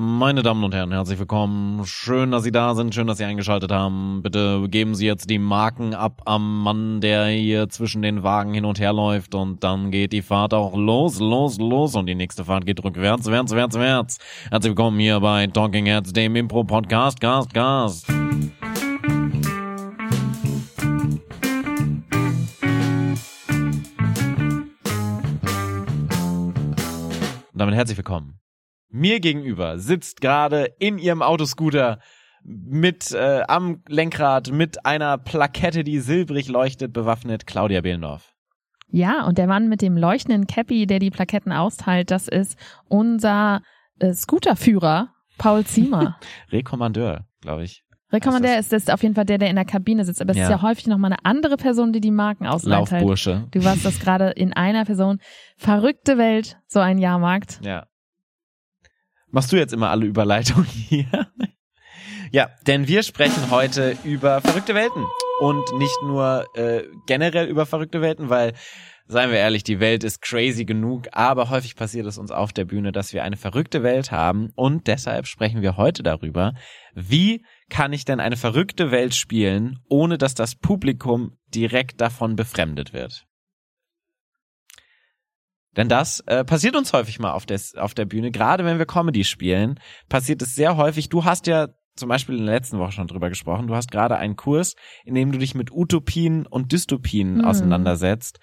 Meine Damen und Herren, herzlich willkommen. Schön, dass Sie da sind, schön, dass Sie eingeschaltet haben. Bitte geben Sie jetzt die Marken ab am Mann, der hier zwischen den Wagen hin und her läuft und dann geht die Fahrt auch los, los, los und die nächste Fahrt geht rückwärts, wärts, wärts, wärts. Herzlich willkommen hier bei Talking Heads, dem Impro-Podcast, Gast, Gast. Damit herzlich willkommen. Mir gegenüber sitzt gerade in ihrem Autoscooter mit äh, am Lenkrad mit einer Plakette, die silbrig leuchtet, bewaffnet Claudia Behlendorf. Ja, und der Mann mit dem leuchtenden Cappy, der die Plaketten austeilt, das ist unser äh, Scooterführer Paul Ziemer. Rekommandeur, glaube ich. Rekommandeur ist das auf jeden Fall der, der in der Kabine sitzt. Aber es Ja. ist ja häufig nochmal eine andere Person, die die Marken austeilt. Laufbursche. Du warst das gerade in einer Person. Verrückte Welt, so ein Jahrmarkt. Ja. Machst du jetzt immer alle Überleitungen hier? ja, denn wir sprechen heute über verrückte Welten. Und nicht nur äh, generell über verrückte Welten, weil, seien wir ehrlich, die Welt ist crazy genug, aber häufig passiert es uns auf der Bühne, dass wir eine verrückte Welt haben. Und deshalb sprechen wir heute darüber, wie kann ich denn eine verrückte Welt spielen, ohne dass das Publikum direkt davon befremdet wird. Denn das äh, passiert uns häufig mal auf, des, auf der Bühne, gerade wenn wir Comedy spielen, passiert es sehr häufig. Du hast ja zum Beispiel in der letzten Woche schon drüber gesprochen. Du hast gerade einen Kurs, in dem du dich mit Utopien und Dystopien Mhm. auseinandersetzt.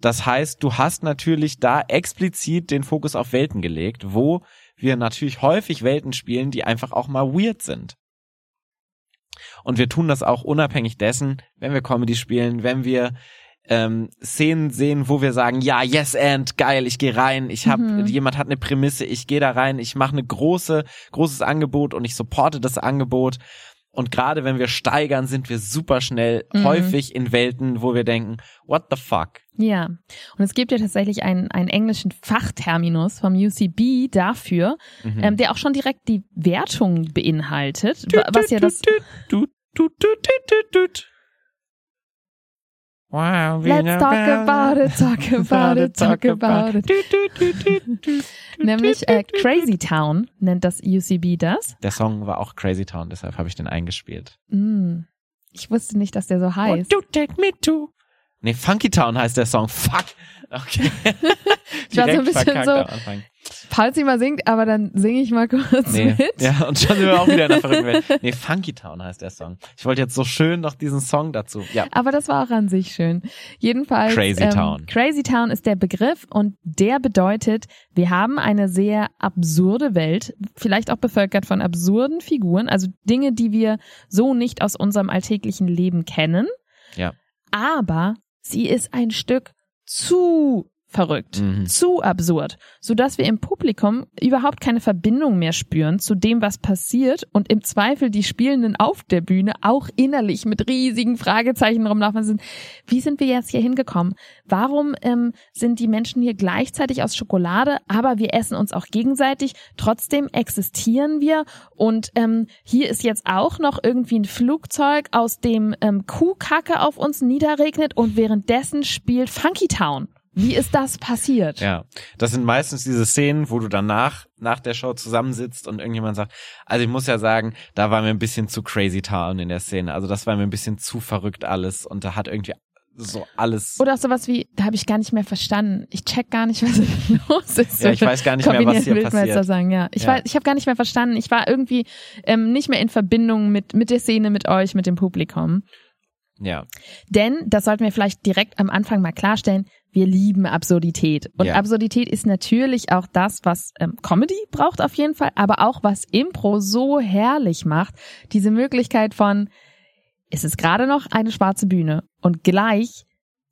Das heißt, du hast natürlich da explizit den Fokus auf Welten gelegt, wo wir natürlich häufig Welten spielen, die einfach auch mal weird sind. Und wir tun das auch unabhängig dessen, wenn wir Comedy spielen, wenn wir ähm, Szenen sehen, wo wir sagen, ja, yes and geil, ich gehe rein, ich hab, Mhm. jemand hat eine Prämisse, ich gehe da rein, ich mache eine große, großes Angebot und ich supporte das Angebot. Und gerade wenn wir steigern, sind wir super schnell Mhm. häufig in Welten, wo wir denken, what the fuck? Ja. Und es gibt ja tatsächlich einen, einen englischen Fachterminus vom UCB dafür, Mhm. ähm, der auch schon direkt die Wertung beinhaltet, wa- was ja das Tut, tut, tut, tut, tut, tut. Wow, we Let's talk about it, talk about it, talk about it. Nämlich äh, Crazy Town nennt das UCB das. Der Song war auch Crazy Town, deshalb habe ich den eingespielt. Mm. Ich wusste nicht, dass der so heißt. you take me to? Nee, Funky Town heißt der Song. Fuck. Okay. Ich war so Direkt ein bisschen so-. Falls sie mal singt, aber dann singe ich mal kurz Nee. mit. Ja, und schon sind wir auch wieder in der verrückten Welt. Nee, Funky Town heißt der Song. Ich wollte jetzt so schön noch diesen Song dazu. Ja. Aber das war auch an sich schön. Jedenfalls. Crazy ähm, Town. Crazy Town ist der Begriff und der bedeutet, wir haben eine sehr absurde Welt, vielleicht auch bevölkert von absurden Figuren, also Dinge, die wir so nicht aus unserem alltäglichen Leben kennen. Ja. Aber sie ist ein Stück zu verrückt, Mhm. zu absurd, sodass wir im Publikum überhaupt keine Verbindung mehr spüren zu dem, was passiert und im Zweifel die Spielenden auf der Bühne auch innerlich mit riesigen Fragezeichen rumlaufen sind. Wie sind wir jetzt hier hingekommen? Warum ähm, sind die Menschen hier gleichzeitig aus Schokolade, aber wir essen uns auch gegenseitig? Trotzdem existieren wir und ähm, hier ist jetzt auch noch irgendwie ein Flugzeug, aus dem ähm, Kuhkacke auf uns niederregnet und währenddessen spielt Funky Town. Wie ist das passiert? Ja, das sind meistens diese Szenen, wo du danach, nach der Show zusammensitzt und irgendjemand sagt, also ich muss ja sagen, da war mir ein bisschen zu crazy town in der Szene. Also das war mir ein bisschen zu verrückt alles und da hat irgendwie so alles. Oder auch sowas wie, da habe ich gar nicht mehr verstanden. Ich check gar nicht, was los ist. Ja, ich weiß gar nicht mehr, was hier passiert. sagen, ja. Ich Ja. weiß, ich habe gar nicht mehr verstanden. Ich war irgendwie ähm, nicht mehr in Verbindung mit mit der Szene, mit euch, mit dem Publikum. Ja, Denn, das sollten wir vielleicht direkt am Anfang mal klarstellen, wir lieben Absurdität. Und Ja. Absurdität ist natürlich auch das, was ähm, Comedy braucht auf jeden Fall, aber auch was Impro so herrlich macht. Diese Möglichkeit von, es ist gerade noch eine schwarze Bühne und gleich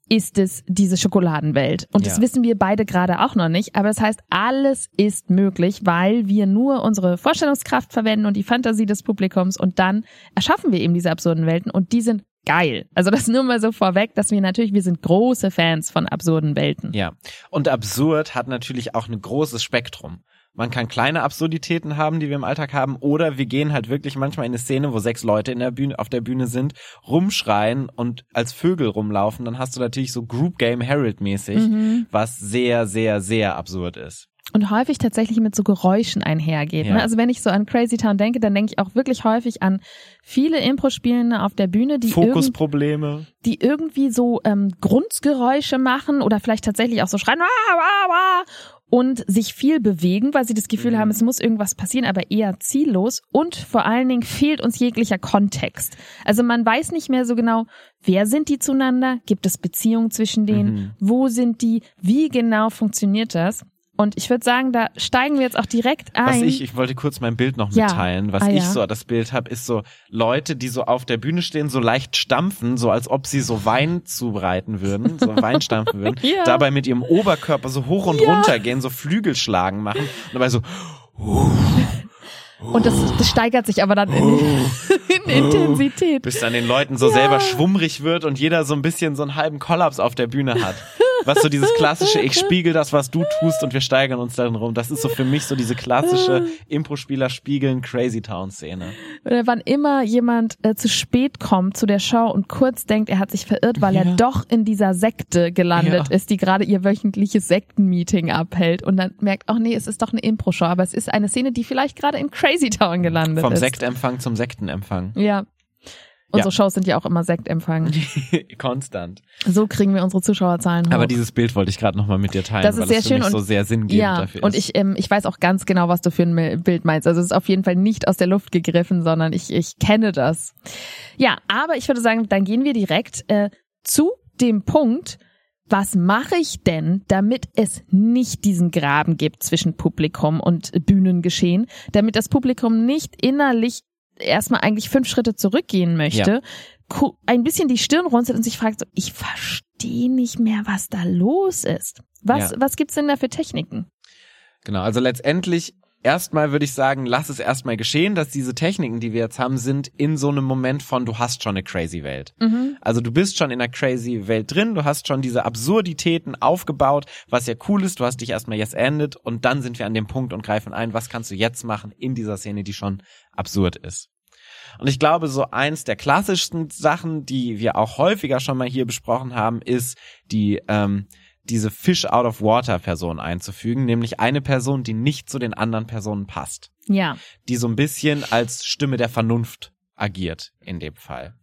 ist es diese Schokoladenwelt. Und das Ja. wissen wir beide gerade auch noch nicht. Aber das heißt, alles ist möglich, weil wir nur unsere Vorstellungskraft verwenden und die Fantasie des Publikums und dann erschaffen wir eben diese absurden Welten und die sind geil. Also das nur mal so vorweg, dass wir natürlich, wir sind große Fans von absurden Welten. ja. Und absurd hat natürlich auch ein großes Spektrum. Man kann kleine Absurditäten haben, die wir im Alltag haben, oder wir gehen halt wirklich manchmal in eine Szene, wo sechs Leute in der Bühne, auf der Bühne sind, rumschreien und als Vögel rumlaufen. Dann hast du natürlich so Group Game Herald mäßig, Mhm. was sehr, sehr, sehr absurd ist. Und häufig tatsächlich mit so Geräuschen einhergeht. Ja. Ne? Also wenn ich so an Crazy Town denke, dann denke ich auch wirklich häufig an viele Impro-Spielende auf der Bühne, die, irgend, Fokusprobleme. die irgendwie so ähm, Grundgeräusche machen oder vielleicht tatsächlich auch so schreien "Wah, wah, wah", und sich viel bewegen, weil sie das Gefühl Mhm. haben, es muss irgendwas passieren, aber eher ziellos und vor allen Dingen fehlt uns jeglicher Kontext. Also man weiß nicht mehr so genau, wer sind die zueinander, gibt es Beziehungen zwischen denen, Mhm. wo sind die, wie genau funktioniert das? Und ich würde sagen, da steigen wir jetzt auch direkt ein. Was ich, ich wollte kurz mein Bild noch Ja. mitteilen. Was Ah, ich ja. so das Bild habe, ist so Leute, die so auf der Bühne stehen, so leicht stampfen, so als ob sie so Wein zubereiten würden, so Wein stampfen würden, Ja. dabei mit ihrem Oberkörper so hoch und Ja. runter gehen, so Flügelschlagen machen und dabei so und das, das steigert sich aber dann in, in Intensität. bis dann den Leuten so Ja. selber schwummrig wird und jeder so ein bisschen so einen halben Kollaps auf der Bühne hat. Was so dieses klassische, ich spiegel das, was du tust und wir steigern uns darin rum. Das ist so für mich so diese klassische Impro-Spieler spiegeln Crazy Town Szene. Oder wann immer jemand äh, zu spät kommt zu der Show und kurz denkt, er hat sich verirrt, weil Ja. er doch in dieser Sekte gelandet Ja. ist, die gerade ihr wöchentliches Sektenmeeting abhält und dann merkt, ach nee, es ist doch eine Impro-Show, aber es ist eine Szene, die vielleicht gerade in Crazy Town gelandet Vom ist. Sektempfang zum Sektenempfang. Ja. Unsere Shows sind ja auch immer Sektempfang. Konstant. So kriegen wir unsere Zuschauerzahlen hoch. Aber dieses Bild wollte ich gerade nochmal mit dir teilen, Das ist weil sehr es für schön mich so und- sehr sinngebend ja, dafür ist. und ich, ähm, ich weiß auch ganz genau, was du für ein Bild meinst. Also es ist auf jeden Fall nicht aus der Luft gegriffen, sondern ich, ich kenne das. Ja, aber ich würde sagen, dann gehen wir direkt äh, zu dem Punkt, was mache ich denn, damit es nicht diesen Graben gibt zwischen Publikum und Bühnengeschehen, damit das Publikum nicht innerlich erstmal eigentlich fünf Schritte zurückgehen möchte, ku- ein bisschen die Stirn runzelt und sich fragt, so, ich verstehe nicht mehr, was da los ist. Was, Ja. was gibt's denn da für Techniken? Genau, also letztendlich erstmal würde ich sagen, lass es erstmal geschehen, dass diese Techniken, die wir jetzt haben, sind in so einem Moment von du hast schon eine crazy Welt. Mhm. Also du bist schon in einer crazy Welt drin, du hast schon diese Absurditäten aufgebaut, was ja cool ist, du hast dich erstmal jetzt endet und dann sind wir an dem Punkt und greifen ein, was kannst du jetzt machen in dieser Szene, die schon absurd ist. Und ich glaube, so eins der klassischsten Sachen, die wir auch häufiger schon mal hier besprochen haben, ist die ähm, diese Fish out of water Person einzufügen, nämlich eine Person, die nicht zu den anderen Personen passt, Ja. die so ein bisschen als Stimme der Vernunft agiert in dem Fall.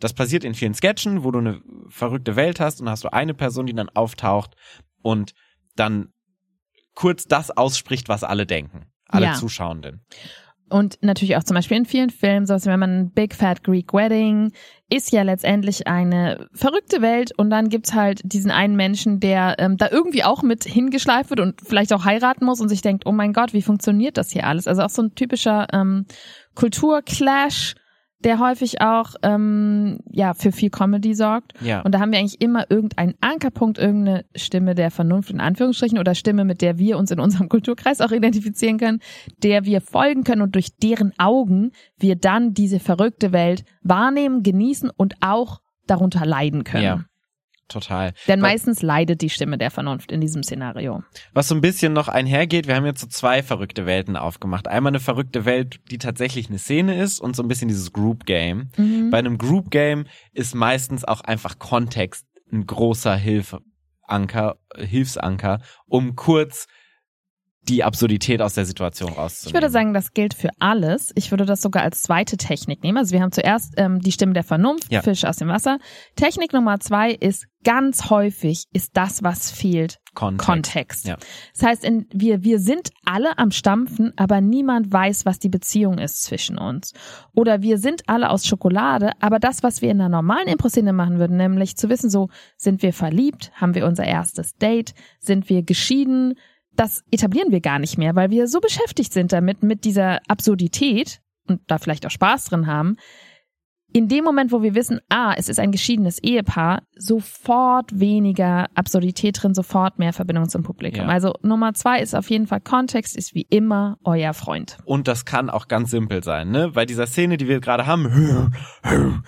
Das passiert in vielen Sketchen, wo du eine verrückte Welt hast und hast du eine Person, die dann auftaucht und dann kurz das ausspricht, was alle denken, alle Ja. Zuschauenden. Und natürlich auch zum Beispiel in vielen Filmen, so als wenn man Big Fat Greek Wedding ist ja letztendlich eine verrückte Welt und dann gibt's halt diesen einen Menschen, der ähm, da irgendwie auch mit hingeschleift wird und vielleicht auch heiraten muss und sich denkt, oh mein Gott, wie funktioniert das hier alles? Also auch so ein typischer ähm, Kulturclash, der häufig auch ähm, ja für viel Comedy sorgt. Ja. Und da haben wir eigentlich immer irgendeinen Ankerpunkt, irgendeine Stimme der Vernunft in Anführungsstrichen oder Stimme, mit der wir uns in unserem Kulturkreis auch identifizieren können, der wir folgen können und durch deren Augen wir dann diese verrückte Welt wahrnehmen, genießen und auch darunter leiden können. Ja. Total. Denn Weil- meistens leidet die Stimme der Vernunft in diesem Szenario. Was so ein bisschen noch einhergeht, wir haben jetzt so zwei verrückte Welten aufgemacht. Einmal eine verrückte Welt, die tatsächlich eine Szene ist und so ein bisschen dieses Group Game. Mhm. Bei einem Group Game ist meistens auch einfach Kontext ein großer Hilfeanker, Hilfsanker, um kurz die Absurdität aus der Situation rauszunehmen. Ich würde sagen, das gilt für alles. Ich würde das sogar als zweite Technik nehmen. Also wir haben zuerst ähm, die Stimme der Vernunft, Ja. Fisch aus dem Wasser. Technik Nummer zwei ist ganz häufig ist das, was fehlt, Kontext. Kontext. Ja. Das heißt, in, wir, wir sind alle am Stampfen, aber niemand weiß, was die Beziehung ist zwischen uns. Oder wir sind alle aus Schokolade, aber das, was wir in einer normalen Impro-Szene machen würden, nämlich zu wissen, so, sind wir verliebt, haben wir unser erstes Date, sind wir geschieden, das etablieren wir gar nicht mehr, weil wir so beschäftigt sind damit, mit dieser Absurdität und da vielleicht auch Spaß drin haben. In dem Moment, wo wir wissen, ah, es ist ein geschiedenes Ehepaar, sofort weniger Absurdität drin, sofort mehr Verbindung zum Publikum. Ja. Also Nummer zwei ist auf jeden Fall Kontext ist wie immer euer Freund. Und das kann auch ganz simpel sein, ne? Bei dieser Szene, die wir gerade haben,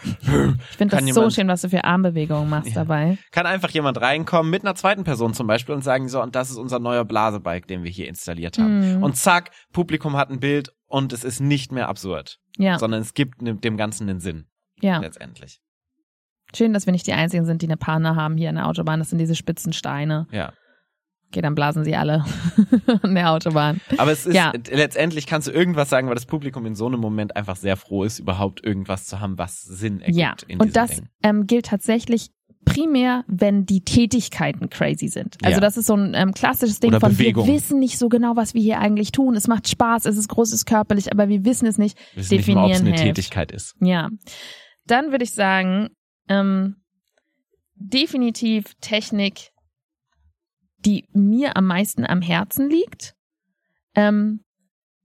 Ich finde das so schön, was du für Armbewegungen machst Ja. dabei. kann einfach jemand reinkommen mit einer zweiten Person zum Beispiel und sagen so, und das ist unser neuer Blasebike, den wir hier installiert haben. Mhm. Und zack, Publikum hat ein Bild und es ist nicht mehr absurd, Ja, sondern es gibt ne- dem Ganzen einen Sinn ja. letztendlich. Schön, dass wir nicht die Einzigen sind, die eine Panne haben hier an der Autobahn. Das sind diese spitzen Steine. Ja. Okay, dann blasen sie alle an der Autobahn. Aber es ist, Ja. letztendlich kannst du irgendwas sagen, weil das Publikum in so einem Moment einfach sehr froh ist, überhaupt irgendwas zu haben, was Sinn ergibt Ja, in und das ähm, gilt tatsächlich primär, wenn die Tätigkeiten crazy sind. Also Ja. das ist so ein ähm, klassisches Ding Oder von Bewegung. wir wissen nicht so genau, was wir hier eigentlich tun. Es macht Spaß, es ist großes körperlich, aber wir wissen es nicht. Wir wissen nicht mal, ob es definieren eine hilft. Tätigkeit ist. Ja. Dann würde ich sagen, ähm, definitiv Technik, die mir am meisten am Herzen liegt, ähm,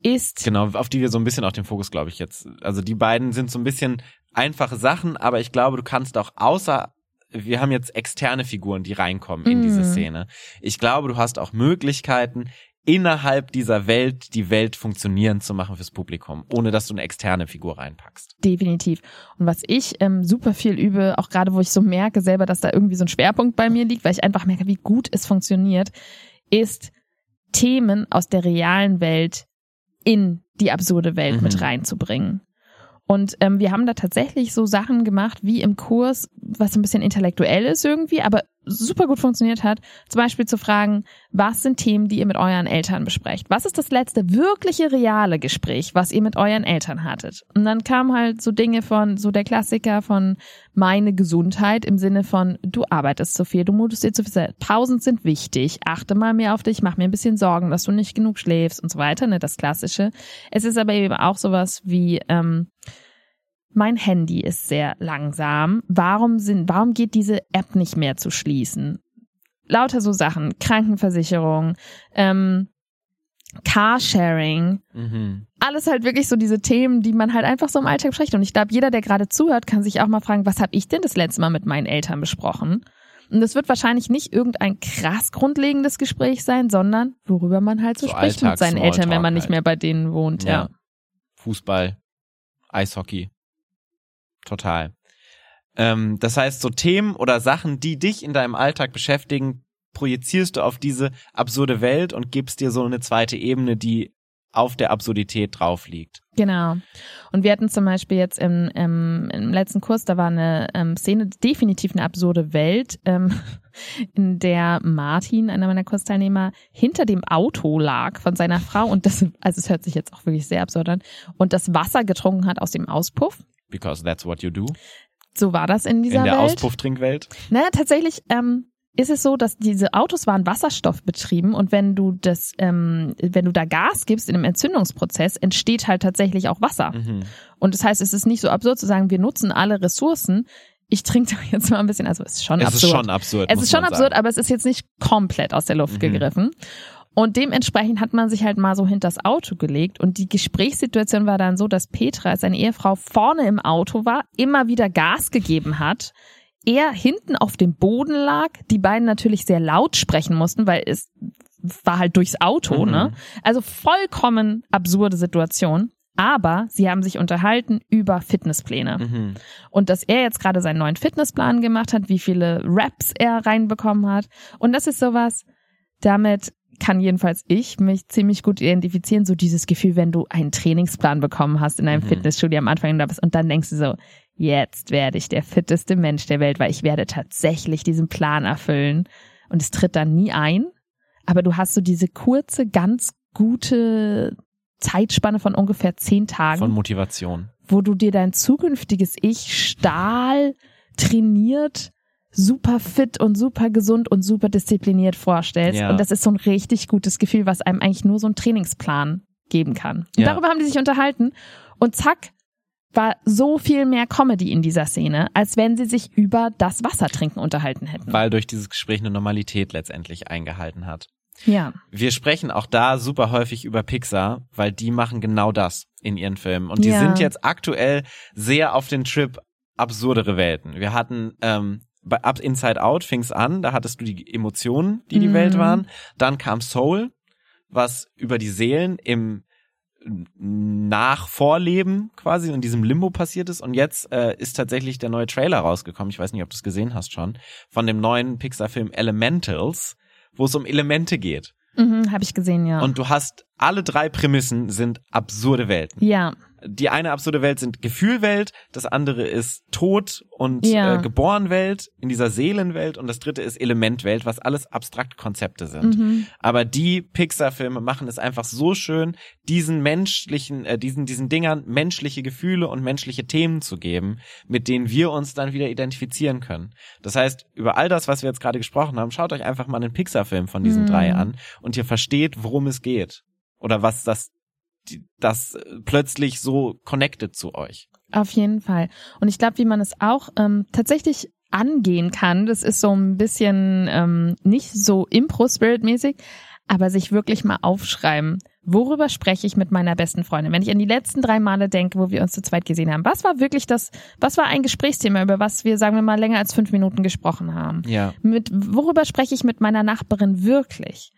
ist Genau, auf die wir so ein bisschen auch den Fokus, glaube ich, jetzt. Also die beiden sind so ein bisschen einfache Sachen, aber ich glaube, du kannst auch außer wir haben jetzt externe Figuren, die reinkommen in diese Mhm. Szene. Ich glaube, du hast auch Möglichkeiten, innerhalb dieser Welt die Welt funktionieren zu machen fürs Publikum, ohne dass du eine externe Figur reinpackst. Definitiv. Und was ich ähm, super viel übe, auch gerade wo ich so merke selber, dass da irgendwie so ein Schwerpunkt bei mir liegt, weil ich einfach merke, wie gut es funktioniert, ist Themen aus der realen Welt in die absurde Welt Mhm. mit reinzubringen. Und ähm, wir haben da tatsächlich so Sachen gemacht, wie im Kurs, was ein bisschen intellektuell ist irgendwie, aber super gut funktioniert hat. Zum Beispiel zu fragen, was sind Themen, die ihr mit euren Eltern besprecht? Was ist das letzte wirkliche reale Gespräch, was ihr mit euren Eltern hattet? Und dann kamen halt so Dinge von, so der Klassiker von meine Gesundheit im Sinne von, du arbeitest zu viel, du mutest dir zu viel. Zeit. Pausen sind wichtig, achte mal mehr auf dich, mach mir ein bisschen Sorgen, dass du nicht genug schläfst und so weiter, ne, das Klassische. Es ist aber eben auch sowas wie, ähm, mein Handy ist sehr langsam. Warum sind, warum geht diese App nicht mehr zu schließen? Lauter so Sachen, Krankenversicherung, ähm, Carsharing, Mhm. alles halt wirklich so diese Themen, die man halt einfach so im Alltag bespricht. Und ich glaube, jeder, der gerade zuhört, kann sich auch mal fragen, was habe ich denn das letzte Mal mit meinen Eltern besprochen? Und das wird wahrscheinlich nicht irgendein krass grundlegendes Gespräch sein, sondern worüber man halt so, So spricht mit seinen Eltern, wenn man nicht halt. mehr bei denen wohnt. Ja. Ja. Fußball, Eishockey. Total. Ähm, das heißt, so Themen oder Sachen, die dich in deinem Alltag beschäftigen, projizierst du auf diese absurde Welt und gibst dir so eine zweite Ebene, die auf der Absurdität drauf liegt. Genau. Und wir hatten zum Beispiel jetzt im, im, im letzten Kurs, da war eine ähm, Szene, definitiv eine absurde Welt, ähm, in der Martin, einer meiner Kursteilnehmer, hinter dem Auto lag von seiner Frau und das, also es hört sich jetzt auch wirklich sehr absurd an, und das Wasser getrunken hat aus dem Auspuff. Because that's what you do. So war das in dieser in der Welt. Auspufftrinkwelt. Naja, tatsächlich ähm, ist es so, dass diese Autos waren wasserstoffbetrieben und wenn du das, ähm, wenn du da Gas gibst in einem Entzündungsprozess, entsteht halt tatsächlich auch Wasser. Mhm. Und das heißt, es ist nicht so absurd zu sagen, wir nutzen alle Ressourcen. Ich trinke da jetzt mal ein bisschen, also es ist schon Es absurd. ist schon absurd. es ist schon absurd, sagen. aber es ist jetzt nicht komplett aus der Luft Mhm. gegriffen. Und dementsprechend hat man sich halt mal so hinters Auto gelegt und die Gesprächssituation war dann so, dass Petra, seine Ehefrau, vorne im Auto war, immer wieder Gas gegeben hat, er hinten auf dem Boden lag, die beiden natürlich sehr laut sprechen mussten, weil es war halt durchs Auto, Mhm. ne? Also vollkommen absurde Situation. Aber sie haben sich unterhalten über Fitnesspläne. Mhm. Und dass er jetzt gerade seinen neuen Fitnessplan gemacht hat, wie viele Raps er reinbekommen hat. Und das ist sowas, damit kann jedenfalls ich mich ziemlich gut identifizieren, so dieses Gefühl, wenn du einen Trainingsplan bekommen hast in einem Mhm. Fitnessstudio am Anfang und da bist und dann denkst du so, jetzt werde ich der fitteste Mensch der Welt, weil ich werde tatsächlich diesen Plan erfüllen. Und es tritt dann nie ein. Aber du hast so diese kurze, ganz gute Zeitspanne von ungefähr zehn Tagen Von Motivation. wo du dir dein zukünftiges Ich Stahl trainiert, super fit und super gesund und super diszipliniert vorstellst. Ja. Und das ist so ein richtig gutes Gefühl, was einem eigentlich nur so ein Trainingsplan geben kann. Und Ja. darüber haben die sich unterhalten. Und zack, war so viel mehr Comedy in dieser Szene, als wenn sie sich über das Wassertrinken unterhalten hätten. Weil durch dieses Gespräch eine Normalität letztendlich eingehalten hat. ja. Wir sprechen auch da super häufig über Pixar, weil die machen genau das in ihren Filmen. Und die Ja. sind jetzt aktuell sehr auf den Trip absurdere Welten. Wir hatten ähm, bei Up Inside Out fing's an, da hattest du die Emotionen, die die Mhm. Welt waren. Dann kam Soul, was über die Seelen im Nachvorleben quasi in diesem Limbo passiert ist. Und jetzt äh, ist tatsächlich der neue Trailer rausgekommen. Ich weiß nicht, ob du es gesehen hast schon. Von dem neuen Pixar-Film Elementals, wo es um Elemente geht. Mhm, Habe ich gesehen, ja. Und du hast alle drei Prämissen sind absurde Welten. ja. Die eine absurde Welt sind Gefühlwelt, das andere ist Tod und Ja. äh, Geborenwelt in dieser Seelenwelt und das dritte ist Elementwelt, was alles abstrakte Konzepte sind. Mhm. Aber die Pixar-Filme machen es einfach so schön, diesen menschlichen, äh, diesen, diesen Dingern menschliche Gefühle und menschliche Themen zu geben, mit denen wir uns dann wieder identifizieren können. Das heißt, über all das, was wir jetzt gerade gesprochen haben, schaut euch einfach mal einen Pixar-Film von diesen Mhm. drei an und ihr versteht, worum es geht. Oder was das, das äh, plötzlich so connected zu euch. Auf jeden Fall. Und ich glaube, wie man es auch ähm, tatsächlich angehen kann, das ist so ein bisschen ähm, nicht so Impro-Spirit-mäßig, aber sich wirklich mal aufschreiben, worüber spreche ich mit meiner besten Freundin? Wenn ich an die letzten drei Male denke, wo wir uns zu zweit gesehen haben, was war wirklich das, was war ein Gesprächsthema, über was wir, sagen wir mal, länger als fünf Minuten gesprochen haben? Ja. mit worüber spreche ich mit meiner Nachbarin wirklich?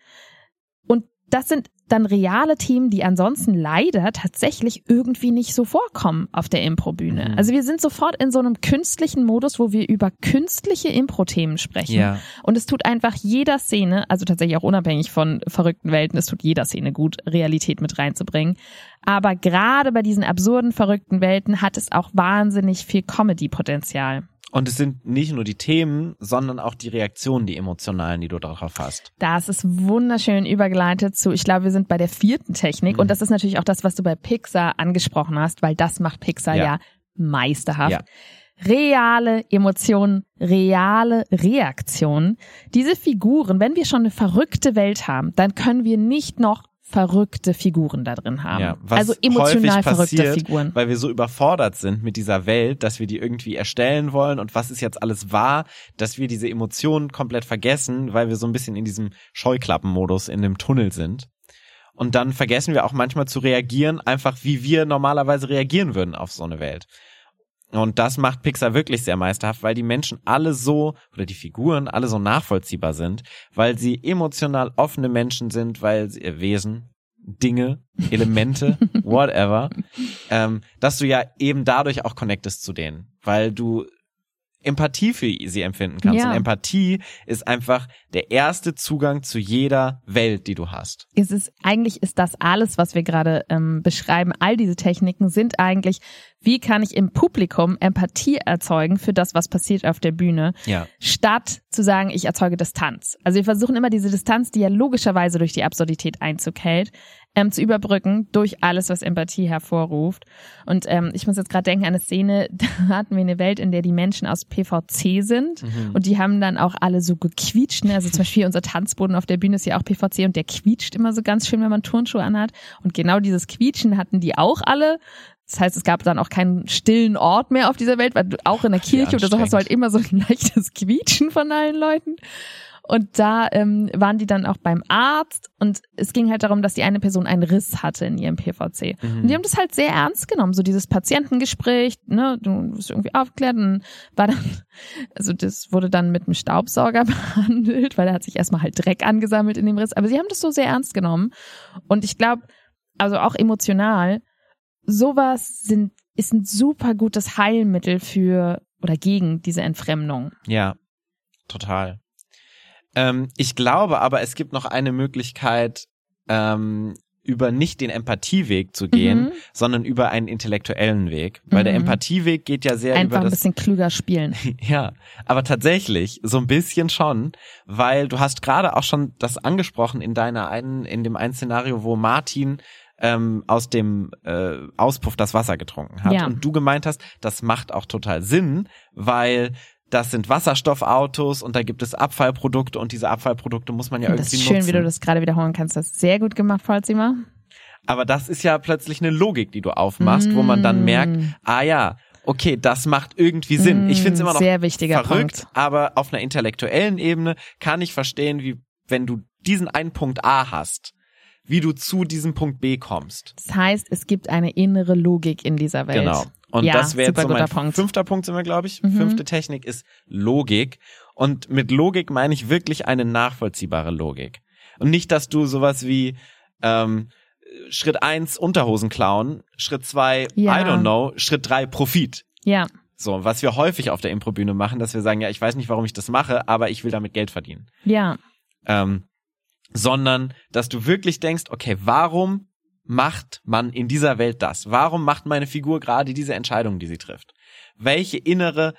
Das sind dann reale Themen, die ansonsten leider tatsächlich irgendwie nicht so vorkommen auf der Improbühne. Mhm. Also wir sind sofort in so einem künstlichen Modus, wo wir über künstliche Impro-Themen sprechen. Ja. Und es tut einfach jeder Szene, also tatsächlich auch unabhängig von verrückten Welten, es tut jeder Szene gut, Realität mit reinzubringen. Aber gerade bei diesen absurden, verrückten Welten hat es auch wahnsinnig viel Comedy-Potenzial. Und es sind nicht nur die Themen, sondern auch die Reaktionen, die emotionalen, die du darauf hast. Das ist wunderschön übergeleitet zu, ich glaube, wir sind bei der vierten Technik. Mhm. Und das ist natürlich auch das, was du bei Pixar angesprochen hast, weil das macht Pixar ja, Ja. meisterhaft. Ja. Reale Emotionen, reale Reaktionen. Diese Figuren, wenn wir schon eine verrückte Welt haben, dann können wir nicht noch verrückte Figuren da drin haben. Ja, was also emotional verrückte passiert, Figuren. weil wir so überfordert sind mit dieser Welt, dass wir die irgendwie erstellen wollen und was ist jetzt alles wahr, dass wir diese Emotionen komplett vergessen, weil wir so ein bisschen in diesem Scheuklappenmodus in dem Tunnel sind. Und dann vergessen wir auch manchmal zu reagieren, einfach wie wir normalerweise reagieren würden auf so eine Welt. Und das macht Pixar wirklich sehr meisterhaft, weil die Menschen alle so, oder die Figuren alle so nachvollziehbar sind, weil sie emotional offene Menschen sind, weil sie, äh, Wesen, Dinge, Elemente, whatever, ähm, dass du ja eben dadurch auch connectest zu denen, weil du Empathie für sie empfinden kannst. Ja. Und Empathie ist einfach der erste Zugang zu jeder Welt, die du hast. es ist eigentlich ist das alles, was wir gerade ähm, beschreiben. All diese Techniken sind eigentlich, wie kann ich im Publikum Empathie erzeugen für das, was passiert auf der Bühne, Ja. statt zu sagen, ich erzeuge Distanz. Also wir versuchen immer diese Distanz, die ja logischerweise durch die Absurdität Einzug hält, ähm, zu überbrücken durch alles, was Empathie hervorruft. Und ähm, ich muss jetzt gerade denken an eine Szene, da hatten wir eine Welt, in der die Menschen aus PVC sind Mhm. und die haben dann auch alle so gequietscht. Ne? Also zum Beispiel unser Tanzboden auf der Bühne ist ja auch PVC und der quietscht immer so ganz schön, wenn man Turnschuhe anhat. Und genau dieses Quietschen hatten die auch alle. Das heißt, es gab dann auch keinen stillen Ort mehr auf dieser Welt, weil du auch in der Kirche oder so hast du halt immer so ein leichtes Quietschen von allen Leuten. Und da ähm, waren die dann auch beim Arzt und es ging halt darum, dass die eine Person einen Riss hatte in ihrem PVC. Mhm. Und die haben das halt sehr ernst genommen, so dieses Patientengespräch, ne, du wirst irgendwie aufgeklärt und war dann, also das wurde dann mit einem Staubsauger behandelt, weil er hat sich erstmal halt Dreck angesammelt in dem Riss. Aber sie haben das so sehr ernst genommen. Und ich glaube, also auch emotional, sowas sind, ist ein super gutes Heilmittel für oder gegen diese Entfremdung. Ja, total. Ähm, ich glaube aber, es gibt noch eine Möglichkeit, ähm, über nicht den Empathieweg zu gehen, Mhm. sondern über einen intellektuellen Weg. Weil der Mhm. Empathieweg geht ja sehr Einfach über ein das bisschen klüger spielen. Ja, aber tatsächlich so ein bisschen schon, weil du hast gerade auch schon das angesprochen in deiner einen, in dem einen Szenario, wo Martin ähm, aus dem äh, Auspuff das Wasser getrunken hat Ja. und du gemeint hast, das macht auch total Sinn, weil das sind Wasserstoffautos und da gibt es Abfallprodukte und diese Abfallprodukte muss man ja das irgendwie ist schön, nutzen. wie du das gerade wiederholen kannst. Das ist sehr gut gemacht, Falzima. Aber das ist ja plötzlich eine Logik, die du aufmachst, wo man dann Mm. merkt, ah ja, okay, das macht irgendwie Sinn. Ich finde es Mm, immer noch sehr wichtiger verrückt, Punkt. aber auf einer intellektuellen Ebene kann ich verstehen, wie wenn du diesen einen Punkt A hast, wie du zu diesem Punkt B kommst. Das heißt, es gibt eine innere Logik in dieser Welt. Genau. Und Ja, das wäre jetzt so mein Punkt. fünfter Punkt, sind wir, glaube ich. Mhm. Fünfte Technik ist Logik. Und mit Logik meine ich wirklich eine nachvollziehbare Logik. Und nicht, dass du sowas wie ähm, Schritt eins Unterhosen klauen, Schritt zwei Ja. I don't know, Schritt drei Profit. Ja, So, was wir häufig auf der Improbühne machen, dass wir sagen, ja, ich weiß nicht, warum ich das mache, aber ich will damit Geld verdienen. ja. Ähm, sondern, dass du wirklich denkst, okay, warum macht man in dieser Welt das? Warum macht meine Figur gerade diese Entscheidung, die sie trifft? Welche innere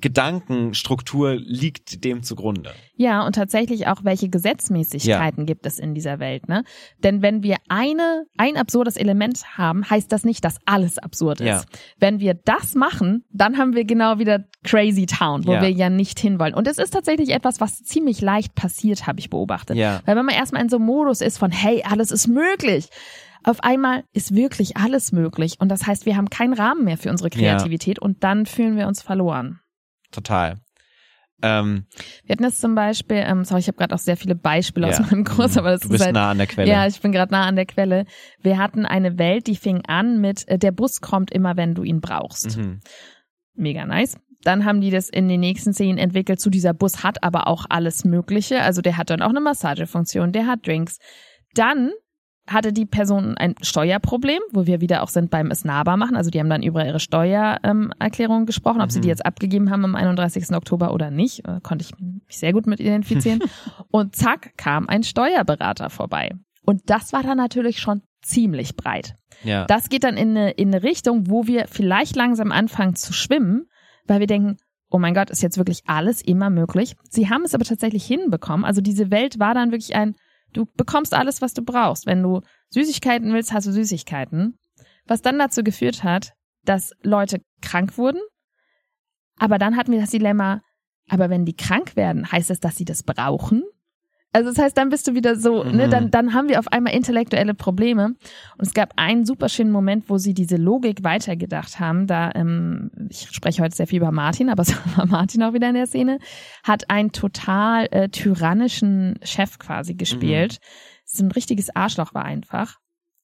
Gedankenstruktur liegt dem zugrunde. Ja, und tatsächlich auch, welche Gesetzmäßigkeiten ja. gibt es in dieser Welt, ne? Denn wenn wir eine, ein absurdes Element haben, heißt das nicht, dass alles absurd ist. Ja. Wenn wir das machen, dann haben wir genau wieder Crazy Town, wo ja. wir ja nicht hinwollen. Und es ist tatsächlich etwas, was ziemlich leicht passiert, habe ich beobachtet. Ja. Weil wenn man erstmal in so einem Modus ist von, hey, alles ist möglich, auf einmal ist wirklich alles möglich. Und das heißt, wir haben keinen Rahmen mehr für unsere Kreativität und dann fühlen wir uns verloren total. Ähm, wir hatten jetzt zum Beispiel, ähm, sorry, ich habe gerade auch sehr viele Beispiele ja. aus meinem Kurs, aber das du bist ist halt, nah an der Quelle. Ja, ich bin gerade nah an der Quelle. Wir hatten eine Welt, die fing an mit, äh, der Bus kommt immer, wenn du ihn brauchst. Mhm. Mega nice. Dann haben die das in den nächsten Szenen entwickelt zu dieser Bus hat aber auch alles Mögliche. Also der hat dann auch eine Massagefunktion, der hat Drinks. Dann hatte die Person ein Steuerproblem, wo wir wieder auch sind beim Esnaba machen. Also die haben dann über ihre Steuererklärung ähm, gesprochen, ob mhm. sie die mhm. jetzt abgegeben haben am 31. Oktober oder nicht. Äh, konnte ich mich sehr gut mit identifizieren. und zack, kam ein Steuerberater vorbei. Und das war dann natürlich schon ziemlich breit. Ja. Das geht dann in eine, in eine Richtung, wo wir vielleicht langsam anfangen zu schwimmen, weil wir denken, oh mein Gott, ist jetzt wirklich alles immer möglich. Sie haben es aber tatsächlich hinbekommen. Also diese Welt war dann wirklich ein Du bekommst alles, was du brauchst. Wenn du Süßigkeiten willst, hast du Süßigkeiten. Was dann dazu geführt hat, dass Leute krank wurden. Aber dann hatten wir das Dilemma, aber wenn die krank werden, heißt es, dass sie das brauchen? Also das heißt, dann bist du wieder so, ne, mhm. ne, dann, dann haben wir auf einmal intellektuelle Probleme. Und es gab einen super schönen Moment, wo sie diese Logik weitergedacht haben. Da, ähm, ich spreche heute sehr viel über Martin, aber es war Martin auch wieder in der Szene, hat einen total äh, tyrannischen Chef quasi gespielt. Mhm. So ein richtiges Arschloch war einfach.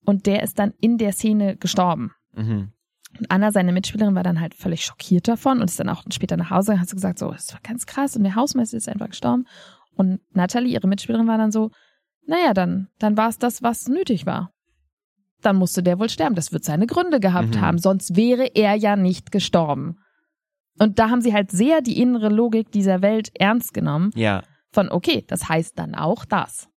Und der ist dann in der Szene gestorben. Mhm. Und Anna, seine Mitspielerin, war dann halt völlig schockiert davon und ist dann auch später nach Hause und hat so gesagt, so, das war ganz krass und der Hausmeister ist einfach gestorben. Und Natalie, ihre Mitspielerin, war dann so, naja, dann, dann war es das, was nötig war. Dann musste der wohl sterben. Das wird seine Gründe gehabt mhm. haben, sonst wäre er ja nicht gestorben. Und da haben sie halt sehr die innere Logik dieser Welt ernst genommen. Ja. Von, okay, das heißt dann auch das.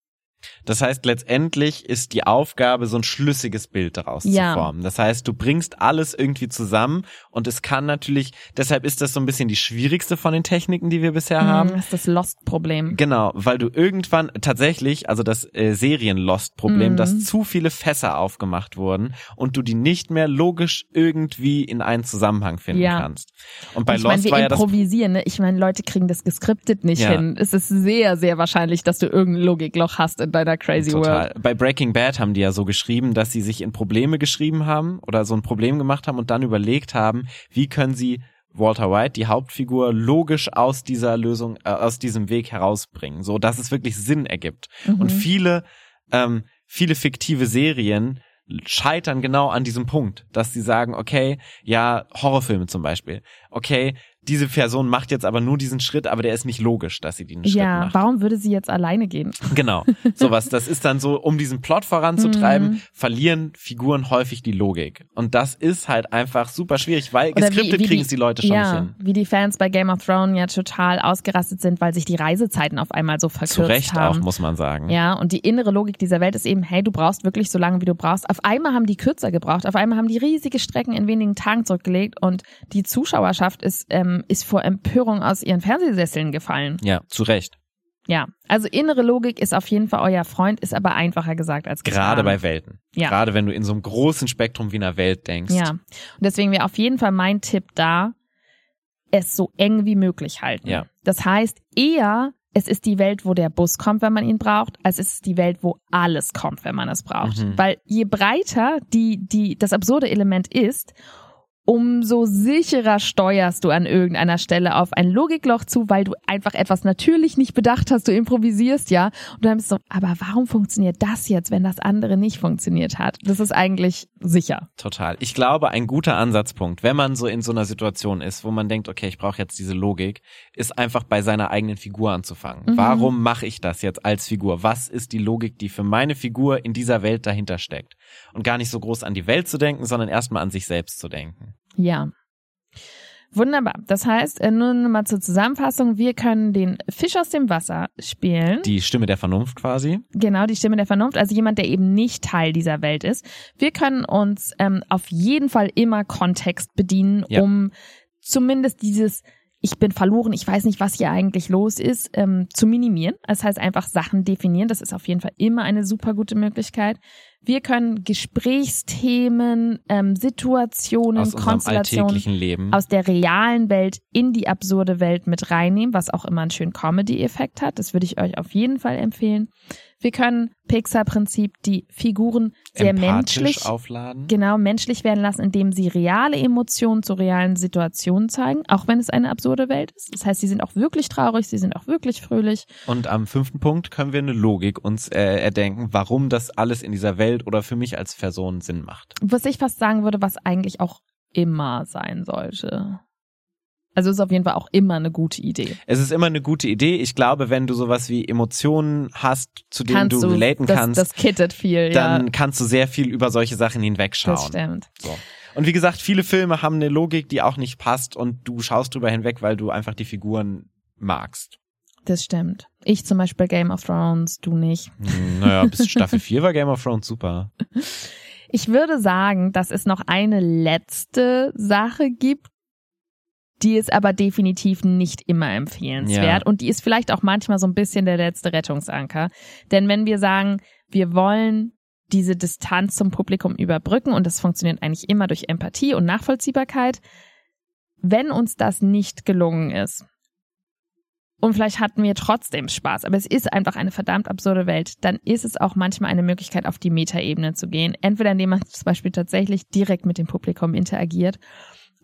Das heißt, letztendlich ist die Aufgabe, so ein schlüssiges Bild daraus ja. zu formen. Das heißt, du bringst alles irgendwie zusammen und es kann natürlich, deshalb ist das so ein bisschen die schwierigste von den Techniken, die wir bisher mhm, haben. Das ist das Lost-Problem. Genau, weil du irgendwann tatsächlich, also das äh, Serien-Lost-Problem, mhm. dass zu viele Fässer aufgemacht wurden und du die nicht mehr logisch irgendwie in einen Zusammenhang finden ja. kannst. Und bei und ich Lost mein, wir war ja das improvisieren, ne? Ich meine, Leute kriegen das geskriptet nicht ja. hin. Es ist sehr, sehr wahrscheinlich, dass du irgendein Logikloch hast in deiner Crazy Total. World. Bei Breaking Bad haben die ja so geschrieben, dass sie sich in Probleme geschrieben haben oder so ein Problem gemacht haben und dann überlegt haben, wie können sie Walter White, die Hauptfigur, logisch aus dieser Lösung, äh, aus diesem Weg herausbringen, so dass es wirklich Sinn ergibt. Mhm. Und viele, ähm, viele fiktive Serien scheitern genau an diesem Punkt, dass sie sagen, okay, ja, Horrorfilme zum Beispiel, okay, diese Person macht jetzt aber nur diesen Schritt, aber der ist nicht logisch, dass sie den Schritt ja, macht. Ja, warum würde sie jetzt alleine gehen? Genau, sowas. Das ist dann so, um diesen Plot voranzutreiben, mhm. verlieren Figuren häufig die Logik. Und das ist halt einfach super schwierig, weil Oder geskriptet kriegen es die Leute schon ja, nicht hin. Wie die Fans bei Game of Thrones ja total ausgerastet sind, weil sich die Reisezeiten auf einmal so verkürzt haben. Zu Recht haben. auch, muss man sagen. Ja, und die innere Logik dieser Welt ist eben, hey, du brauchst wirklich so lange, wie du brauchst. Auf einmal haben die kürzer gebraucht, auf einmal haben die riesige Strecken in wenigen Tagen zurückgelegt und die Zuschauerschaft ist, ähm, ist vor Empörung Empörung aus ihren Fernsehsesseln gefallen. Ja, zu Recht. Ja, also innere Logik ist auf jeden Fall euer Freund, ist aber einfacher gesagt als getan. Gerade bei Welten. Ja. Gerade wenn du in so einem großen Spektrum wie einer Welt denkst. Ja. Und deswegen wäre auf jeden Fall mein Tipp da, es so eng wie möglich halten. Ja. Das heißt, eher es ist die Welt, wo der Bus kommt, wenn man ihn braucht, als es ist die Welt, wo alles kommt, wenn man es braucht. Mhm. Weil je breiter die, die, das absurde Element ist, umso sicherer steuerst du an irgendeiner Stelle auf ein Logikloch zu, weil du einfach etwas natürlich nicht bedacht hast, du improvisierst ja und dann bist du so, aber warum funktioniert das jetzt, wenn das andere nicht funktioniert hat? Das ist eigentlich sicher. Total. Ich glaube, ein guter Ansatzpunkt, wenn man so in so einer Situation ist, wo man denkt, okay, ich brauche jetzt diese Logik, ist einfach bei seiner eigenen Figur anzufangen. Mhm. Warum mache ich das jetzt als Figur? Was ist die Logik, die für meine Figur in dieser Welt dahinter steckt? Und gar nicht so groß an die Welt zu denken, sondern erstmal an sich selbst zu denken. Ja. Wunderbar. Das heißt, äh, nur noch mal zur Zusammenfassung, wir können den Fisch aus dem Wasser spielen. Die Stimme der Vernunft quasi. Genau, die Stimme der Vernunft, also jemand, der eben nicht Teil dieser Welt ist. Wir können uns ähm, auf jeden Fall immer Kontext bedienen, Ja. um zumindest dieses ich bin verloren, ich weiß nicht, was hier eigentlich los ist, ähm, zu minimieren. Das heißt einfach Sachen definieren. Das ist auf jeden Fall immer eine super gute Möglichkeit. Wir können Gesprächsthemen, ähm, Situationen, Aus Konstellationen alltäglichen Leben. aus der realen Welt in die absurde Welt mit reinnehmen, was auch immer einen schönen Comedy-Effekt hat. Das würde ich euch auf jeden Fall empfehlen. Wir können Pixar-Prinzip die Figuren sehr Empathisch menschlich, aufladen. genau menschlich werden lassen, indem sie reale Emotionen zu realen Situationen zeigen, auch wenn es eine absurde Welt ist. Das heißt, sie sind auch wirklich traurig, sie sind auch wirklich fröhlich. Und am fünften Punkt können wir eine Logik uns äh, erdenken, warum das alles in dieser Welt oder für mich als Person Sinn macht. Was ich fast sagen würde, was eigentlich auch immer sein sollte. Also ist auf jeden Fall auch immer eine gute Idee. Es ist immer eine gute Idee. Ich glaube, wenn du sowas wie Emotionen hast, zu denen Kannst du relaten das, kannst, Das kittet viel, dann ja. kannst du sehr viel über solche Sachen hinwegschauen. Das stimmt. So. Und wie gesagt, viele Filme haben eine Logik, die auch nicht passt und du schaust drüber hinweg, weil du einfach die Figuren magst. Das stimmt. Ich zum Beispiel Game of Thrones, du nicht. Hm, Naja, bis Staffel 4 war Game of Thrones super. Ich würde sagen, dass es noch eine letzte Sache gibt, die ist aber definitiv nicht immer empfehlenswert Ja. und die ist vielleicht auch manchmal so ein bisschen der letzte Rettungsanker. Denn wenn wir sagen, wir wollen diese Distanz zum Publikum überbrücken und das funktioniert eigentlich immer durch Empathie und Nachvollziehbarkeit, wenn uns das nicht gelungen ist, und vielleicht hatten wir trotzdem Spaß, aber es ist einfach eine verdammt absurde Welt, dann ist es auch manchmal eine Möglichkeit, auf die Metaebene zu gehen. Entweder indem man zum Beispiel tatsächlich direkt mit dem Publikum interagiert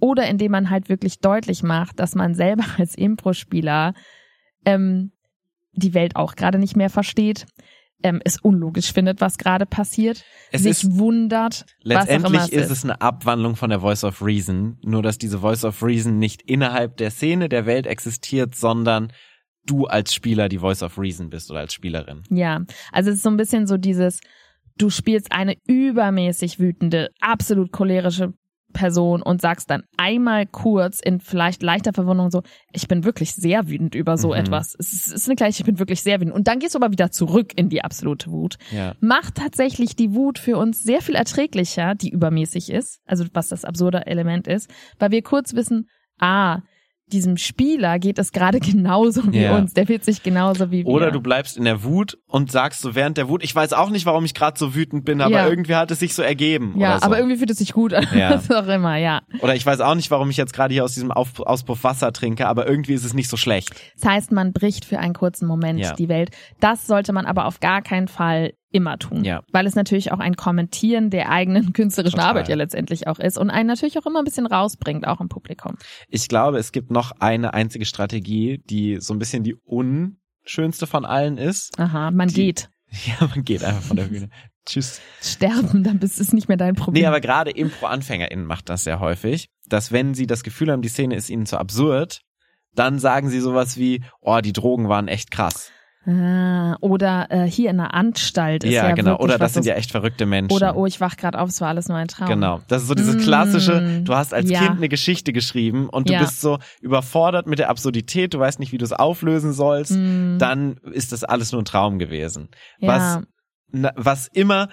oder indem man halt wirklich deutlich macht, dass man selber als Impro-Spieler ähm, die Welt auch gerade nicht mehr versteht, ähm, es unlogisch findet, was gerade passiert, Es sich ist wundert, Letztendlich es ist es eine Abwandlung von der Voice of Reason, nur dass diese Voice of Reason nicht innerhalb der Szene der Welt existiert, sondern du als Spieler die Voice of Reason bist oder als Spielerin. Ja, also es ist so ein bisschen so dieses, du spielst eine übermäßig wütende, absolut cholerische Person und sagst dann einmal kurz in vielleicht leichter Verwundung so, ich bin wirklich sehr wütend über so Mhm. etwas. Es ist, eine gleiche, ich bin wirklich sehr wütend. Und dann gehst du aber wieder zurück in die absolute Wut. Ja. Macht tatsächlich die Wut für uns sehr viel erträglicher, die übermäßig ist, also was das absurde Element ist, weil wir kurz wissen, ah, diesem Spieler geht es gerade genauso wie Ja. uns, der fühlt sich genauso wie wir. Oder du bleibst in der Wut und sagst so während der Wut, ich weiß auch nicht, warum ich gerade so wütend bin, aber Ja. irgendwie hat es sich so ergeben. Ja, so. aber irgendwie fühlt es sich gut an. Ja. Was auch immer, ja. Oder ich weiß auch nicht, warum ich jetzt gerade hier aus diesem Auf Auspuff Wasser trinke, aber irgendwie ist es nicht so schlecht. Das heißt, man bricht für einen kurzen Moment Ja. die Welt. Das sollte man aber auf gar keinen Fall immer tun. Ja. Weil es natürlich auch ein Kommentieren der eigenen künstlerischen Total. Arbeit ja letztendlich auch ist und einen natürlich auch immer ein bisschen rausbringt, auch im Publikum. Ich glaube, es gibt noch eine einzige Strategie, die so ein bisschen die unschönste von allen ist. Aha, man Die- geht. Ja, man geht einfach von der Bühne. Tschüss. Sterben, dann ist es nicht mehr dein Problem. Nee, aber gerade Impro-AnfängerInnen macht das sehr häufig, dass wenn sie das Gefühl haben, die Szene ist ihnen zu absurd, dann sagen sie sowas wie, oh, die Drogen waren echt krass. Ah, oder äh, hier in der Anstalt ist ja, ja, genau. Oder das sind ja echt verrückte Menschen. Oder oh, ich wach gerade auf, es war alles nur ein Traum. Genau. Das ist so dieses Mm, klassische, du hast als ja. Kind eine Geschichte geschrieben und du Ja. bist so überfordert mit der Absurdität, du weißt nicht, wie du es auflösen sollst, Mm, dann ist das alles nur ein Traum gewesen. Was, was immer,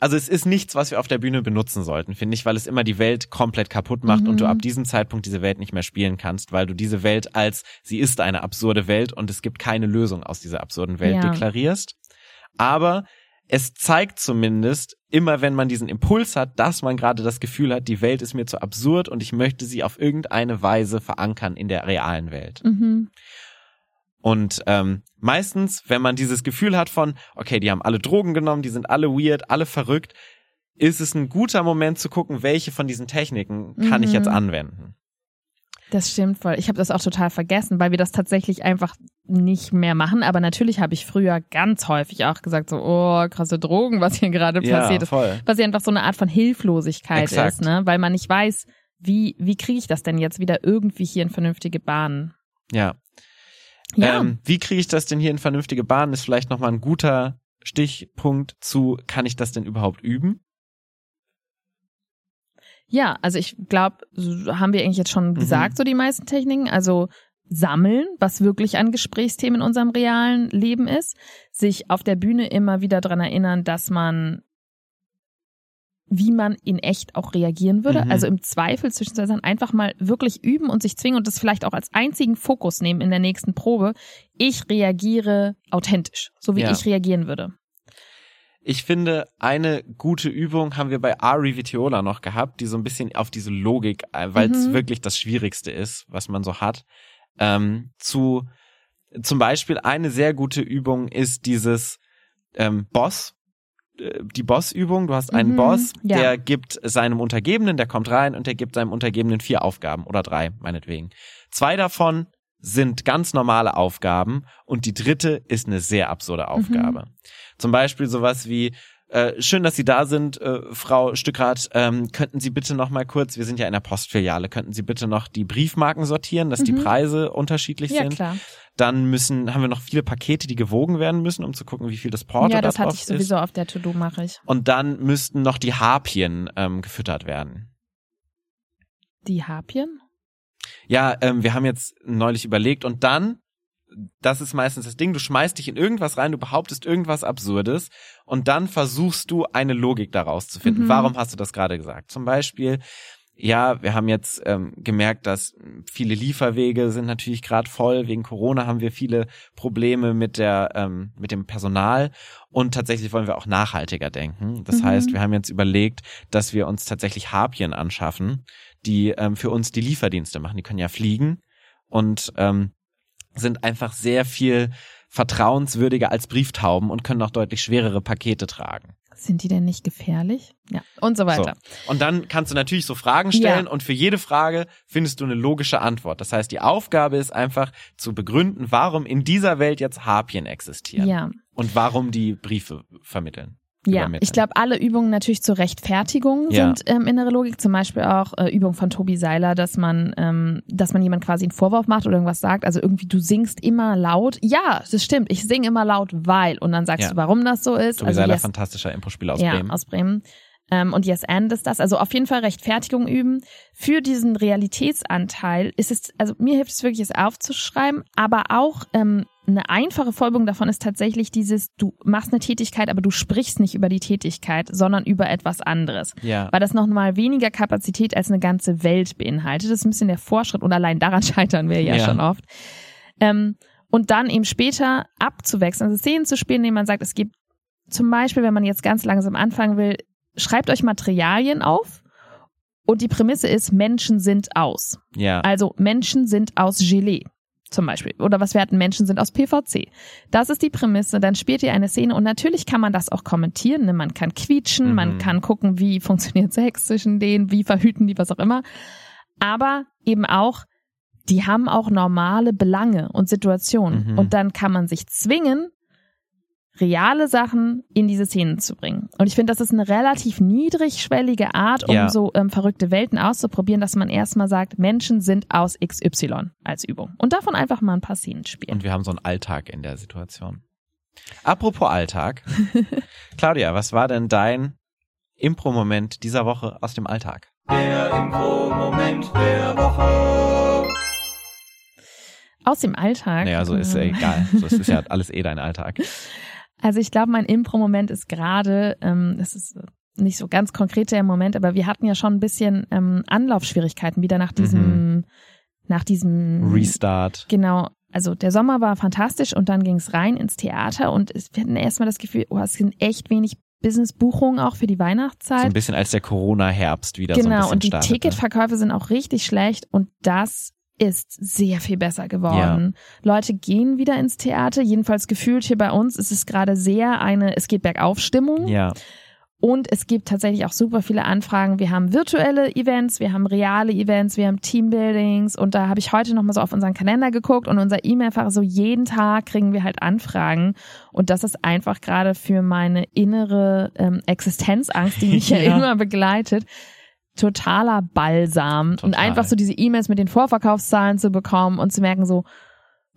also es ist nichts, was wir auf der Bühne benutzen sollten, finde ich, weil es immer die Welt komplett kaputt macht Mhm. und du ab diesem Zeitpunkt diese Welt nicht mehr spielen kannst, weil du diese Welt als, sie ist eine absurde Welt und es gibt keine Lösung aus dieser absurden Welt Ja. deklarierst. Aber es zeigt zumindest, immer wenn man diesen Impuls hat, dass man gerade das Gefühl hat, die Welt ist mir zu absurd und ich möchte sie auf irgendeine Weise verankern in der realen Welt. Mhm. Und ähm, meistens, wenn man dieses Gefühl hat von, okay, die haben alle Drogen genommen, die sind alle weird, alle verrückt, ist es ein guter Moment zu gucken, welche von diesen Techniken kann ich Mhm. jetzt anwenden. Das stimmt voll. Ich habe das auch total vergessen, weil wir das tatsächlich einfach nicht mehr machen. Aber natürlich habe ich früher ganz häufig auch gesagt, so, oh, krasse Drogen, was hier gerade passiert ist. voll. Was ja einfach so eine Art von Hilflosigkeit Exakt. ist, ne? Weil man nicht weiß, wie, wie kriege ich das denn jetzt wieder irgendwie hier in vernünftige Bahnen? Ja. Ja. Ähm, wie kriege ich das denn hier in vernünftige Bahnen? Ist vielleicht nochmal ein guter Stichpunkt zu, kann ich das denn überhaupt üben? Ja, also ich glaube, so haben wir eigentlich jetzt schon Mhm. gesagt, so die meisten Techniken. Also sammeln, was wirklich ein Gesprächsthema in unserem realen Leben ist, sich auf der Bühne immer wieder dran erinnern, dass man wie man in echt auch reagieren würde. Mhm. Also im Zweifel zwischenzeitlich einfach mal wirklich üben und sich zwingen und das vielleicht auch als einzigen Fokus nehmen in der nächsten Probe. Ich reagiere authentisch, so wie Ja. ich reagieren würde. Ich finde, eine gute Übung haben wir bei Ari Vitiola noch gehabt, die so ein bisschen auf diese Logik, weil es Mhm. wirklich das Schwierigste ist, was man so hat, ähm, zu zum Beispiel eine sehr gute Übung ist dieses ähm, Boss, äh, die Boss-Übung. Du hast einen Mhm, Boss, ja. der gibt seinem Untergebenen, der kommt rein und der gibt seinem Untergebenen vier Aufgaben oder drei, meinetwegen. Zwei davon sind ganz normale Aufgaben und die dritte ist eine sehr absurde Aufgabe. Zum Beispiel sowas wie äh, schön, dass Sie da sind, äh, Frau Stückrath. Ähm, könnten Sie bitte noch mal kurz, wir sind ja in der Postfiliale, könnten Sie bitte noch die Briefmarken sortieren, dass die Mhm. Preise unterschiedlich Ja, sind? klar. Dann müssen, haben wir noch viele Pakete, die gewogen werden müssen, um zu gucken, wie viel das Porto ja, da das drauf hatte ich sowieso auf der To-Do, mache ich. ist. Und dann müssten noch die Harpien ähm, gefüttert werden. Die Harpien? Ja, ähm, wir haben jetzt neulich überlegt und dann, das ist meistens das Ding, du schmeißt dich in irgendwas rein, du behauptest irgendwas Absurdes und dann versuchst du eine Logik daraus zu finden. Mhm. Warum hast du das gerade gesagt? Zum Beispiel, ja, wir haben jetzt ähm, gemerkt, dass viele Lieferwege sind natürlich gerade voll. Wegen Corona haben wir viele Probleme mit der ähm, mit dem Personal und tatsächlich wollen wir auch nachhaltiger denken. Das Mhm. heißt, wir haben jetzt überlegt, dass wir uns tatsächlich Harpien anschaffen, die ähm, für uns die Lieferdienste machen. Die können ja fliegen und ähm, sind einfach sehr viel vertrauenswürdiger als Brieftauben und können auch deutlich schwerere Pakete tragen. Sind die denn nicht gefährlich? Ja. Und so weiter. So. Und dann kannst du natürlich so Fragen stellen und für jede Frage findest du eine logische Antwort. Das heißt, die Aufgabe ist einfach zu begründen, warum in dieser Welt jetzt Harpien existieren Ja. und warum die Briefe vermitteln. Ja, ich glaube, alle Übungen natürlich zur Rechtfertigung Ja. sind ähm, innere Logik. Zum Beispiel auch äh, Übung von Tobi Seiler, dass man, ähm, dass man jemand quasi einen Vorwurf macht oder irgendwas sagt. Also irgendwie du singst immer laut. Ja, das stimmt. Ich singe immer laut, weil. Und dann sagst Ja. du, warum das so ist. Tobi also Seiler, yes, fantastischer Impro-Spieler aus ja, Bremen. aus Bremen. Ähm, und Yes and ist das. Also auf jeden Fall Rechtfertigung üben. Für diesen Realitätsanteil ist es, also mir hilft es wirklich, es aufzuschreiben, aber auch ähm, eine einfache Folgerung davon ist tatsächlich dieses, du machst eine Tätigkeit, aber du sprichst nicht über die Tätigkeit, sondern über etwas anderes. ja. Weil das nochmal weniger Kapazität als eine ganze Welt beinhaltet. Das ist ein bisschen der Fortschritt und allein daran scheitern wir ja, Ja. schon oft. Ähm, und dann eben später abzuwechseln, also Szenen zu spielen, indem man sagt, es gibt zum Beispiel, wenn man jetzt ganz langsam anfangen will, schreibt euch Materialien auf und die Prämisse ist, Menschen sind aus. ja. Also Menschen sind aus Gelee zum Beispiel. Oder was wir hatten, Menschen sind aus PVC. Das ist die Prämisse. Dann spielt ihr eine Szene und natürlich kann man das auch kommentieren. Ne? Man kann quietschen, Mhm. man kann gucken, wie funktioniert Sex zwischen denen, wie verhüten die, was auch immer. Aber eben auch, die haben auch normale Belange und Situationen. Mhm. Und dann kann man sich zwingen, reale Sachen in diese Szenen zu bringen. Und ich finde, das ist eine relativ niedrigschwellige Art, um Ja. so ähm, verrückte Welten auszuprobieren, dass man erstmal sagt, Menschen sind aus XY als Übung. Und davon einfach mal ein paar Szenen spielen. Und wir haben so einen Alltag in der Situation. Apropos Alltag. Claudia, was war denn dein Impro-Moment dieser Woche aus dem Alltag? Der Impro-Moment der Woche. Aus dem Alltag. Naja, so ist ja ähm, egal. So, es ist ja alles eh dein Alltag. Also ich glaube, mein Impro-Moment ist gerade, ähm, es ist nicht so ganz konkret der Moment, aber wir hatten ja schon ein bisschen ähm, Anlaufschwierigkeiten wieder nach diesem, nach diesem Restart. Genau. Also der Sommer war fantastisch und dann ging es rein ins Theater und es, wir hatten erstmal das Gefühl, oh, es sind echt wenig Business-Buchungen auch für die So Weihnachtszeit. ein bisschen als der Corona-Herbst wieder so ein genau, bisschen und die startete. Ticketverkäufe sind auch richtig schlecht und das ist sehr viel besser geworden. Leute gehen wieder ins Theater, jedenfalls gefühlt hier bei uns ist es gerade sehr eine, es geht bergauf Stimmung. Ja, Und es gibt tatsächlich auch super viele Anfragen. Wir haben virtuelle Events, wir haben reale Events, wir haben Teambuildings und da habe ich heute nochmal so auf unseren Kalender geguckt und unser E-Mail-Fach so jeden Tag kriegen wir halt Anfragen und das ist einfach gerade für meine innere ähm, Existenzangst, die mich ja. Ja. immer begleitet, totaler Balsam und Total. einfach so diese E-Mails mit den Vorverkaufszahlen zu bekommen und zu merken so,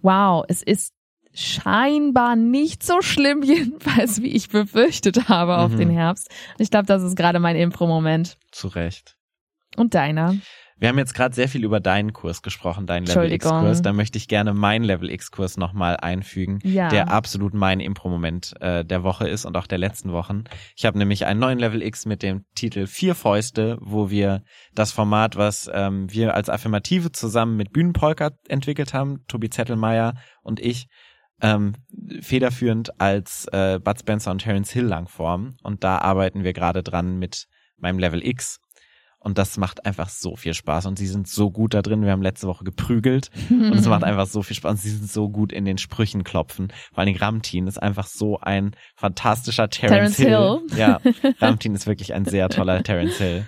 wow, es ist scheinbar nicht so schlimm, jedenfalls wie ich befürchtet habe auf Mhm. den Herbst. Ich glaube, das ist gerade mein Impro-Moment. zu Recht. Und deiner? Wir haben jetzt gerade sehr viel über deinen Kurs gesprochen, deinen Level X Entschuldigung. Kurs. Da möchte ich gerne meinen Level X Kurs nochmal einfügen, Ja. der absolut mein Impro-Moment äh, der Woche ist und auch der letzten Wochen. Ich habe nämlich einen neuen Level X mit dem Titel Vier Fäuste, wo wir das Format, was ähm, wir als Affirmative zusammen mit Bühnenpolka entwickelt haben, Tobi Zettelmeier und ich, ähm, federführend als äh, Bud Spencer und Terence Hill Langform. Und da arbeiten wir gerade dran mit meinem Level X. Und das macht einfach so viel Spaß. Und sie sind so gut da drin. Wir haben letzte Woche geprügelt. Und es macht einfach so viel Spaß. Und sie sind so gut in den Sprüchen klopfen. Vor allem Ramtin ist einfach so ein fantastischer Terence, Terence Hill. Ja, Ramtin ist wirklich ein sehr toller Terence Hill.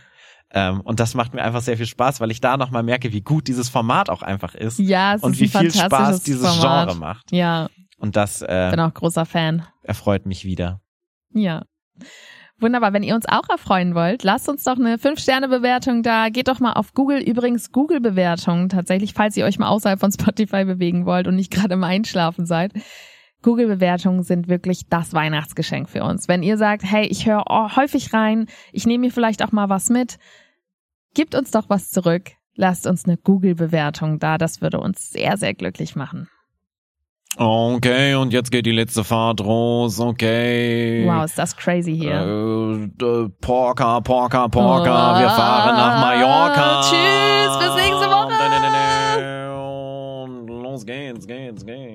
Ähm, und das macht mir einfach sehr viel Spaß, weil ich da nochmal merke, wie gut dieses Format auch einfach ist. Ja, es und ist wie viel Spaß dieses Format. Genre macht. Ja, Und das äh, bin auch großer Fan. erfreut mich wieder. Ja. Wunderbar. Wenn ihr uns auch erfreuen wollt, lasst uns doch eine 5-Sterne-Bewertung da. Geht doch mal auf Google. Übrigens Google-Bewertungen tatsächlich, falls ihr euch mal außerhalb von Spotify bewegen wollt und nicht gerade im Einschlafen seid. Google-Bewertungen sind wirklich das Weihnachtsgeschenk für uns. Wenn ihr sagt, hey, ich höre häufig rein, ich nehme mir vielleicht auch mal was mit, gebt uns doch was zurück. Lasst uns eine Google-Bewertung da. Das würde uns sehr, sehr glücklich machen. Okay, und jetzt geht die letzte Fahrt los. Okay. Wow, ist das crazy hier. Äh, d- Porca, Porca, Porca, wir fahren nach Mallorca. Tschüss, bis nächste Woche. Und los geht's, geht's, geht's.